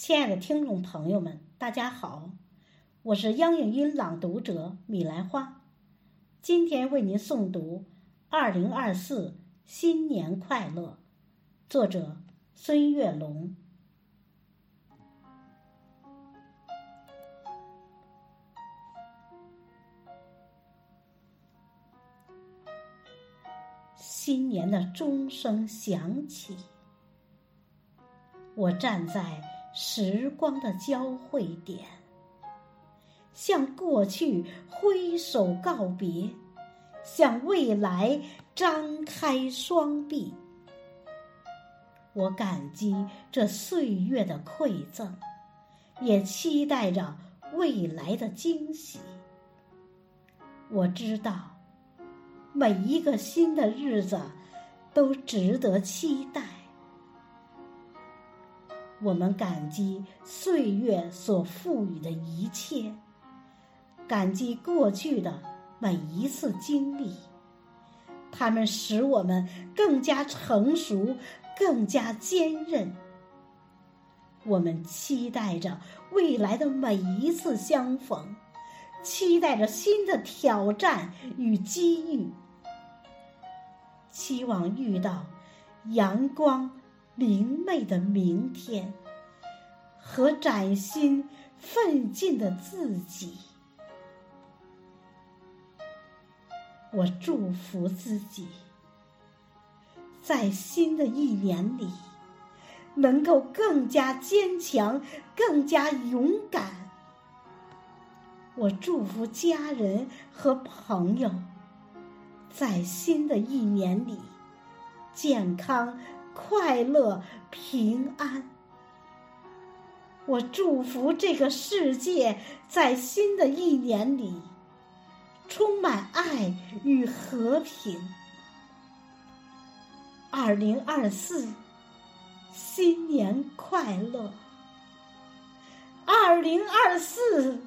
亲爱的听众朋友们，大家好，我是央影音朗读者米兰花，今天为您诵读《二零二四新年快乐》，作者孙月龙。新年的钟声响起，我站在。时光的交汇点，向过去挥手告别，向未来张开双臂。我感激这岁月的馈赠，也期待着未来的惊喜。我知道，每一个新的日子都值得期待。我们感激岁月所赋予的一切，感激过去的每一次经历，它们使我们更加成熟，更加坚韧。我们期待着未来的每一次相逢，期待着新的挑战与机遇，期望遇到阳光。明媚的明天和崭新奋进的自己，我祝福自己，在新的一年里能够更加坚强，更加勇敢。我祝福家人和朋友，在新的一年里健康。快乐平安，我祝福这个世界在新的一年里充满爱与和平。二零二四，新年快乐！二零二四，